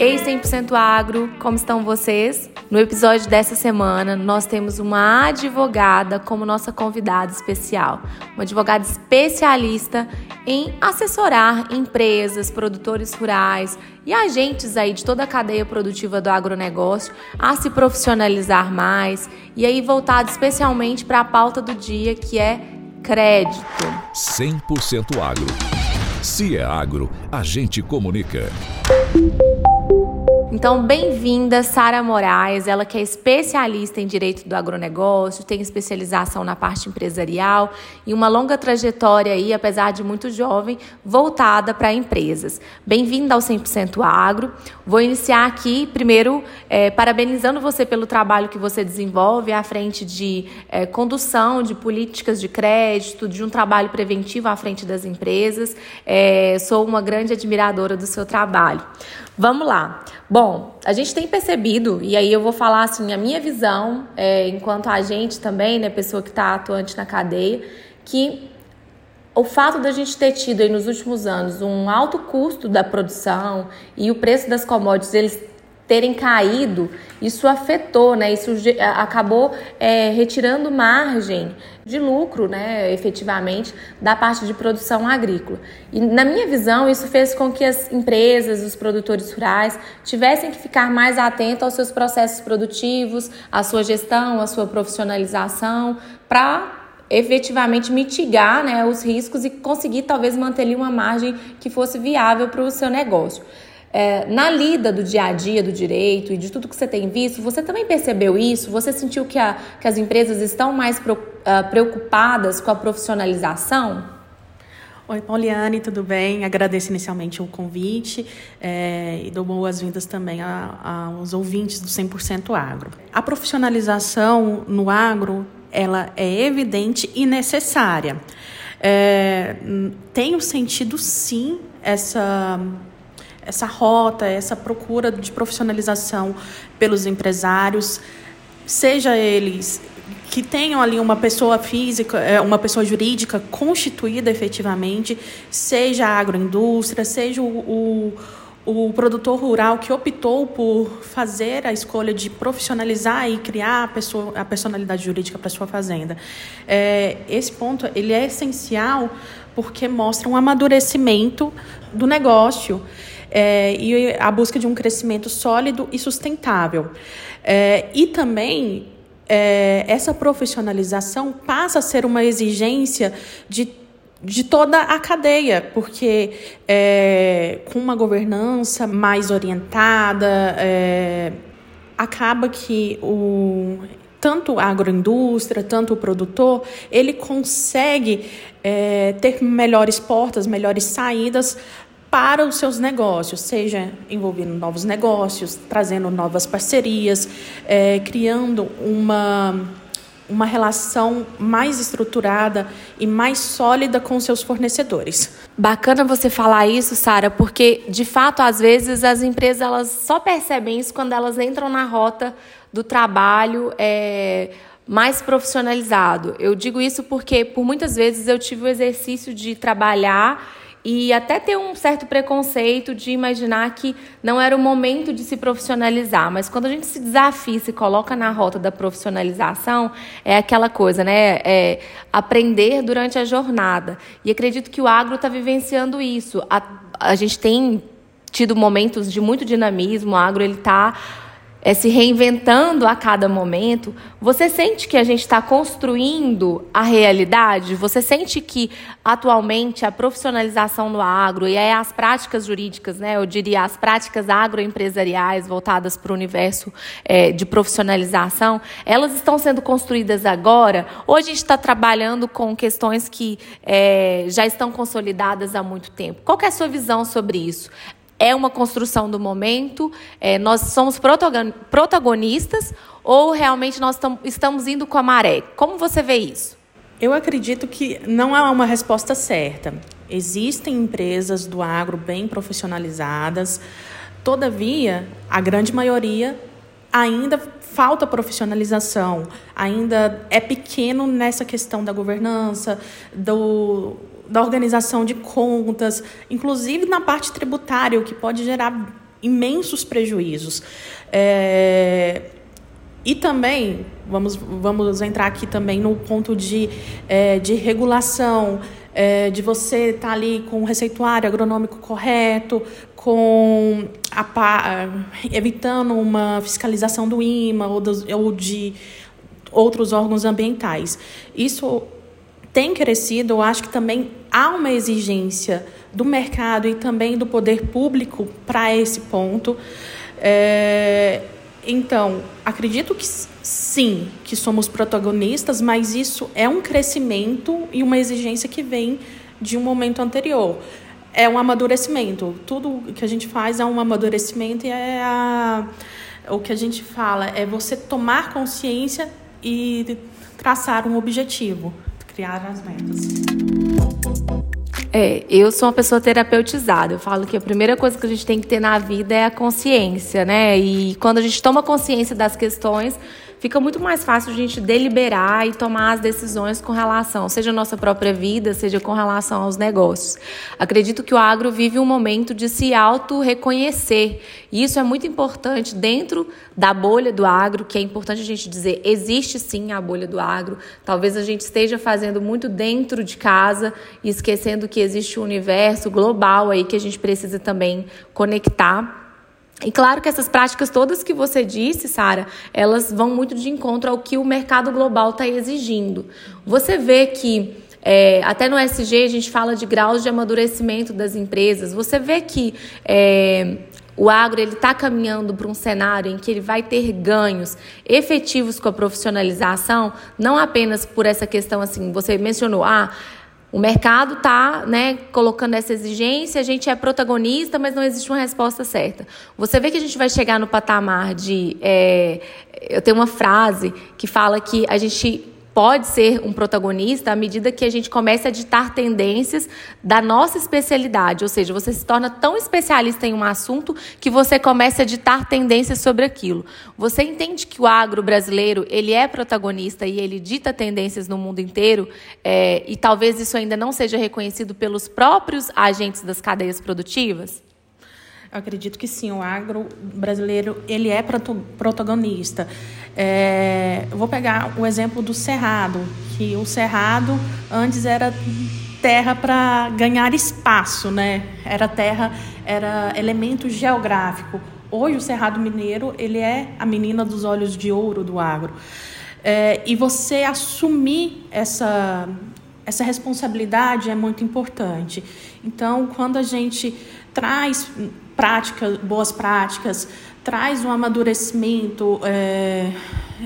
Ei 100% Agro, como estão vocês? No episódio dessa semana, nós temos uma advogada como nossa convidada especial. Uma advogada especialista em assessorar empresas, produtores rurais e agentes aí de toda a cadeia produtiva do agronegócio a se profissionalizar mais e aí voltado especialmente para a pauta do dia que é crédito. 100% Agro. Se é agro, a gente comunica. Thank you. Então, bem-vinda, Sara Moraes, ela que é especialista em direito do agronegócio, tem especialização na parte empresarial e uma longa trajetória aí, apesar de muito jovem, voltada para empresas. Bem-vinda ao 100% Agro. Vou iniciar aqui, primeiro, é, parabenizando você pelo trabalho que você desenvolve à frente de é, condução de políticas de crédito, de um trabalho preventivo à frente das empresas. É, sou uma grande admiradora do seu trabalho. Vamos lá. Bom, a gente tem percebido, e aí eu vou falar assim, a minha visão, é, enquanto agente também, né, pessoa que está atuante na cadeia, que o fato da gente ter tido aí nos últimos anos um alto custo da produção e o preço das commodities eles terem caído, isso afetou, né? Isso acabou é, retirando margem de lucro, né, efetivamente, da parte de produção agrícola. E na minha visão, isso fez com que as empresas, os produtores rurais, tivessem que ficar mais atentos aos seus processos produtivos, à sua gestão, à sua profissionalização, para efetivamente mitigar né, os riscos e conseguir talvez manter uma margem que fosse viável para o seu negócio. É, na lida do dia a dia do direito e de tudo que você tem visto, você também percebeu isso? Você sentiu que, a, que as empresas estão mais ah, preocupadas com a profissionalização? Oi, Pauliane, tudo bem? Agradeço inicialmente o convite é, e dou boas-vindas também aos ouvintes do 100% Agro. A profissionalização no agro ela é evidente e necessária. É, tenho sentido, sim, essa essa rota, essa procura de profissionalização pelos empresários, seja eles que tenham ali uma pessoa física, é, uma pessoa jurídica constituída efetivamente, seja a agroindústria, seja o, o, o produtor rural que optou por fazer a escolha de profissionalizar e criar a, pessoa, a personalidade jurídica para sua fazenda. É, esse ponto ele é essencial porque mostra um amadurecimento do negócio é, e a busca de um crescimento sólido e sustentável. É, e também é, essa profissionalização passa a ser uma exigência de de toda a cadeia, porque é, com uma governança mais orientada, é, acaba que o, tanto a agroindústria, tanto o produtor, ele consegue é, ter melhores portas, melhores saídas para os seus negócios, seja envolvendo novos negócios, trazendo novas parcerias, é, criando uma, uma relação mais estruturada e mais sólida com seus fornecedores. Bacana você falar isso, Sara, porque de fato às vezes as empresas elas só percebem isso quando elas entram na rota do trabalho. É mais profissionalizado. Eu digo isso porque por muitas vezes eu tive o exercício de trabalhar e até ter um certo preconceito de imaginar que não era o momento de se profissionalizar. Mas quando a gente se desafia, se coloca na rota da profissionalização, é aquela coisa, né? É aprender durante a jornada. E acredito que o agro está vivenciando isso. A, a gente tem tido momentos de muito dinamismo, o agro ele está é, se reinventando a cada momento, você sente que a gente está construindo a realidade? Você sente que atualmente a profissionalização no agro e as práticas jurídicas, né, eu diria as práticas agroempresariais voltadas para o universo é, de profissionalização, elas estão sendo construídas agora? Ou a gente está trabalhando com questões que é, já estão consolidadas há muito tempo? Qual é a sua visão sobre isso? É uma construção do momento, é, nós somos protagonistas ou realmente nós estamos indo com a maré? Como você vê isso? Eu acredito que não há uma resposta certa. Existem empresas do agro bem profissionalizadas, todavia, a grande maioria ainda falta profissionalização, ainda é pequeno nessa questão da governança, do, da organização de contas, inclusive na parte tributária, o que pode gerar imensos prejuízos. É, e também, vamos, vamos entrar aqui também no ponto de, é, de regulação, é, de você estar tá ali com o receituário agronômico correto, com a, evitando uma fiscalização do IMA ou, dos, ou de outros órgãos ambientais. Isso tem crescido, eu acho que também há uma exigência do mercado e também do poder público para esse ponto. É, então, acredito que sim, que somos protagonistas, mas isso é um crescimento e uma exigência que vem de um momento anterior. É um amadurecimento. Tudo que a gente faz é um amadurecimento e é a, o que a gente fala é você tomar consciência e traçar um objetivo, criar as metas. É, eu sou uma pessoa terapeutizada. Eu falo que a primeira coisa que a gente tem que ter na vida é a consciência, né? E quando a gente toma consciência das questões, fica muito mais fácil a gente deliberar e tomar as decisões com relação, seja a nossa própria vida, seja com relação aos negócios. Acredito que o agro vive um momento de se auto-reconhecer. E isso é muito importante dentro da bolha do agro, que é importante a gente dizer, existe sim a bolha do agro. Talvez a gente esteja fazendo muito dentro de casa e esquecendo que existe um universo global aí que a gente precisa também conectar. E claro que essas práticas todas que você disse, Sara, elas vão muito de encontro ao que o mercado global está exigindo. Você vê que é, até no SG a gente fala de graus de amadurecimento das empresas. Você vê que é, o agro ele está caminhando para um cenário em que ele vai ter ganhos efetivos com a profissionalização, não apenas por essa questão assim. Você mencionou, ah, o mercado está né, colocando essa exigência, a gente é protagonista, mas não existe uma resposta certa. Você vê que a gente vai chegar no patamar de. É, eu tenho uma frase que fala que a gente pode ser um protagonista à medida que a gente começa a ditar tendências da nossa especialidade, ou seja, você se torna tão especialista em um assunto que você começa a ditar tendências sobre aquilo. Você entende que o agro brasileiro ele é protagonista e ele dita tendências no mundo inteiro é, e talvez isso ainda não seja reconhecido pelos próprios agentes das cadeias produtivas? Eu acredito que sim, o agro brasileiro ele é protagonista. É, vou pegar o exemplo do cerrado, que o cerrado antes era terra para ganhar espaço, né? Era terra, era elemento geográfico. Hoje o cerrado mineiro ele é a menina dos olhos de ouro do agro. É, e você assumir essa essa responsabilidade é muito importante. Então, quando a gente traz práticas, boas práticas, traz um amadurecimento é,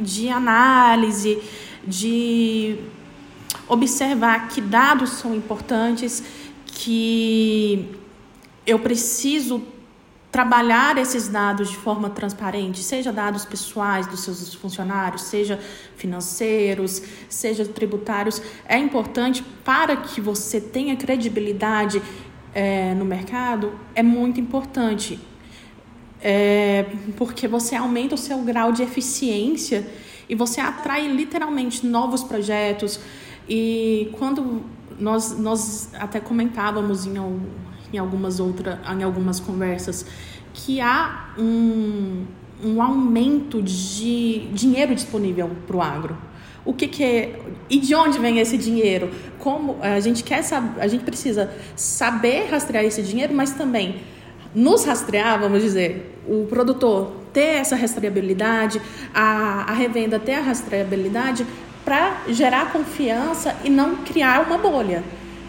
de análise, de observar que dados são importantes, que eu preciso trabalhar esses dados de forma transparente, seja dados pessoais dos seus funcionários, seja financeiros, seja tributários, é importante para que você tenha credibilidade é, no mercado é muito importante, é, porque você aumenta o seu grau de eficiência e você atrai literalmente novos projetos. E quando nós, nós até comentávamos em, em algumas outras, em algumas conversas, que há um, um aumento de dinheiro disponível para o agro o que, que é e de onde vem esse dinheiro? Como a gente quer a gente precisa saber rastrear esse dinheiro, mas também nos rastrear, vamos dizer, o produtor ter essa rastreabilidade, a, a revenda ter a rastreabilidade para gerar confiança e não criar uma bolha.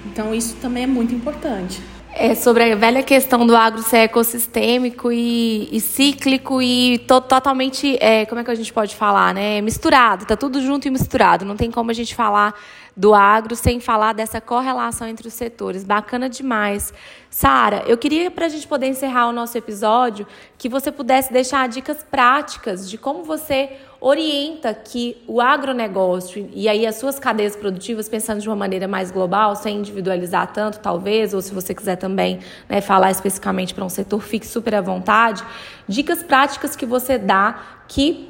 Então isso também é muito importante. É sobre a velha questão do agro ser ecossistêmico e, e cíclico e to, totalmente, é, como é que a gente pode falar, né? Misturado, tá tudo junto e misturado. Não tem como a gente falar do agro sem falar dessa correlação entre os setores. Bacana demais. Sara, eu queria, para a gente poder encerrar o nosso episódio, que você pudesse deixar dicas práticas de como você orienta que o agronegócio e aí as suas cadeias produtivas, pensando de uma maneira mais global, sem individualizar tanto, talvez, ou se você quiser também né, falar especificamente para um setor, fique super à vontade. Dicas práticas que você dá que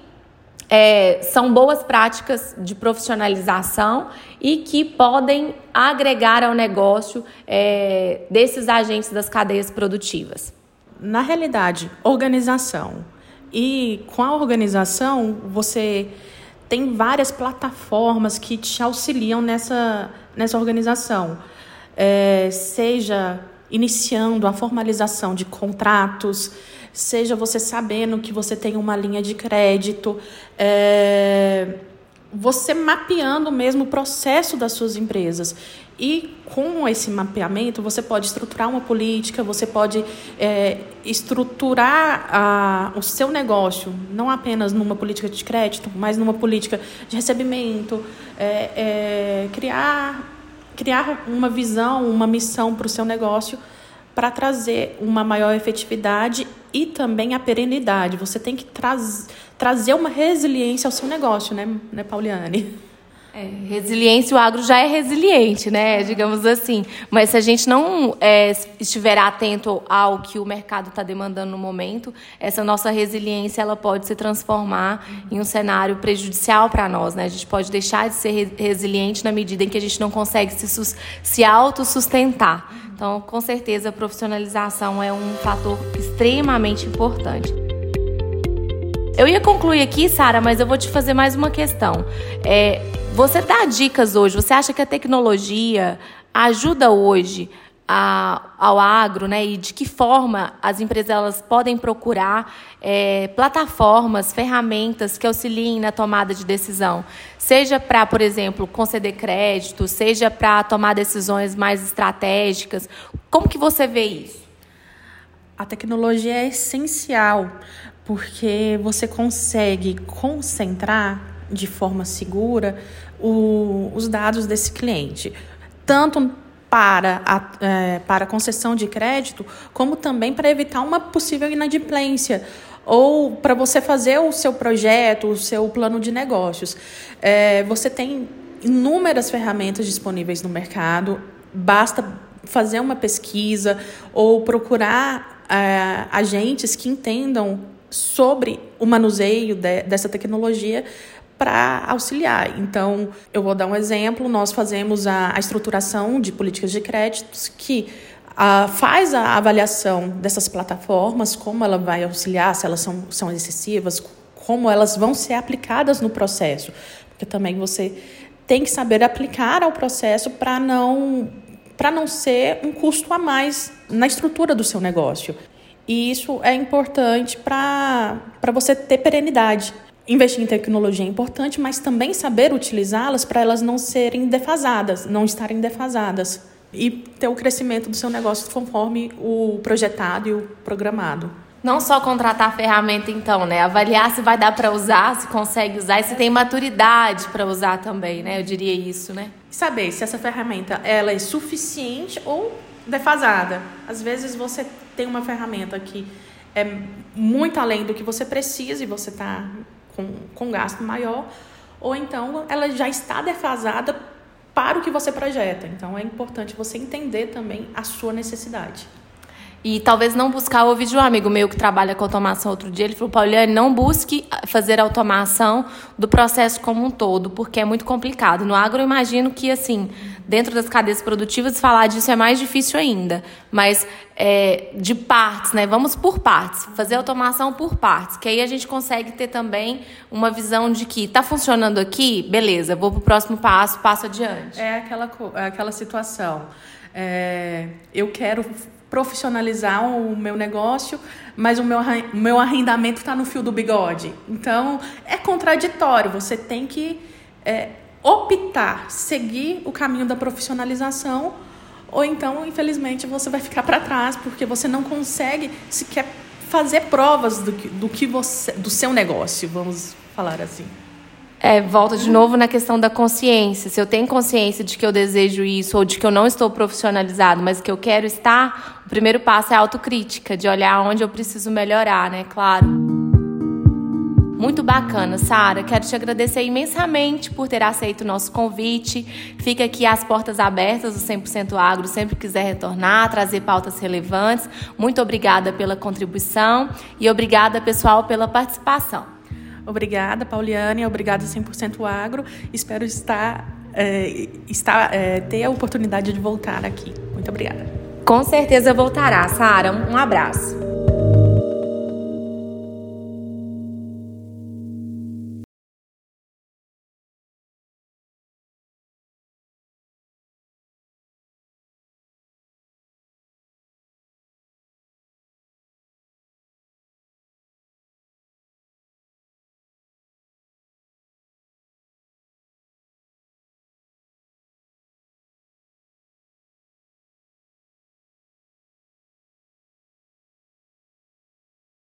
é, são boas práticas de profissionalização e que podem agregar ao negócio é, desses agentes das cadeias produtivas. na realidade, organização. E com a organização, você tem várias plataformas que te auxiliam nessa, nessa organização. É, seja iniciando a formalização de contratos, seja você sabendo que você tem uma linha de crédito, é, você mapeando mesmo o processo das suas empresas. E com esse mapeamento, você pode estruturar uma política, você pode é, estruturar a, o seu negócio, não apenas numa política de crédito, mas numa política de recebimento, é, é, criar, criar uma visão, uma missão para o seu negócio para trazer uma maior efetividade e também a perenidade. Você tem que traz, trazer uma resiliência ao seu negócio, né, né Pauliane? É, resiliência, o agro já é resiliente, né? Digamos assim. Mas se a gente não é, estiver atento ao que o mercado está demandando no momento, essa nossa resiliência ela pode se transformar em um cenário prejudicial para nós, né? A gente pode deixar de ser resiliente na medida em que a gente não consegue se, se autossustentar. Então, com certeza, a profissionalização é um fator extremamente importante. Eu ia concluir aqui, Sara, mas eu vou te fazer mais uma questão. É, você dá dicas hoje? Você acha que a tecnologia ajuda hoje a, ao agro, né? E de que forma as empresas elas podem procurar é, plataformas, ferramentas que auxiliem na tomada de decisão, seja para, por exemplo, conceder crédito, seja para tomar decisões mais estratégicas. Como que você vê isso? A tecnologia é essencial porque você consegue concentrar de forma segura o, os dados desse cliente, tanto para a, é, para concessão de crédito, como também para evitar uma possível inadimplência ou para você fazer o seu projeto, o seu plano de negócios. É, você tem inúmeras ferramentas disponíveis no mercado, basta fazer uma pesquisa ou procurar é, agentes que entendam sobre o manuseio de, dessa tecnologia para auxiliar. Então, eu vou dar um exemplo: nós fazemos a, a estruturação de políticas de créditos que a, faz a avaliação dessas plataformas, como ela vai auxiliar, se elas são, são excessivas, como elas vão ser aplicadas no processo. Porque também você tem que saber aplicar ao processo para não para não ser um custo a mais na estrutura do seu negócio. E isso é importante para você ter perenidade. Investir em tecnologia é importante, mas também saber utilizá-las para elas não serem defasadas, não estarem defasadas. E ter o crescimento do seu negócio conforme o projetado e o programado. Não só contratar a ferramenta, então, né? Avaliar se vai dar para usar, se consegue usar e se tem maturidade para usar também, né? Eu diria isso, né? Saber se essa ferramenta ela é suficiente ou defasada. Às vezes você tem uma ferramenta que é muito além do que você precisa e você está com, com gasto maior, ou então ela já está defasada para o que você projeta. Então é importante você entender também a sua necessidade. E talvez não buscar, ouvi de um amigo meu que trabalha com automação outro dia, ele falou, Pauliane, não busque fazer automação do processo como um todo, porque é muito complicado. No agro, eu imagino que, assim, dentro das cadeias produtivas, falar disso é mais difícil ainda. Mas é, de partes, né? Vamos por partes, fazer automação por partes, que aí a gente consegue ter também uma visão de que está funcionando aqui, beleza, vou para o próximo passo, passo adiante. É aquela, é aquela situação. É, eu quero profissionalizar o meu negócio, mas o meu, o meu arrendamento está no fio do bigode. Então, é contraditório. Você tem que é, optar, seguir o caminho da profissionalização, ou então, infelizmente, você vai ficar para trás, porque você não consegue sequer fazer provas do que, do que você, do seu negócio, vamos falar assim. É, volta de novo na questão da consciência. Se eu tenho consciência de que eu desejo isso ou de que eu não estou profissionalizado, mas que eu quero estar, o primeiro passo é a autocrítica, de olhar onde eu preciso melhorar, né? Claro. Muito bacana, Sara. Quero te agradecer imensamente por ter aceito o nosso convite. Fica aqui as portas abertas do 100% Agro, sempre quiser retornar, trazer pautas relevantes. Muito obrigada pela contribuição e obrigada, pessoal, pela participação. Obrigada, Pauliane. Obrigada 100% Agro. Espero estar, é, estar é, ter a oportunidade de voltar aqui. Muito obrigada. Com certeza voltará, Sara. Um abraço.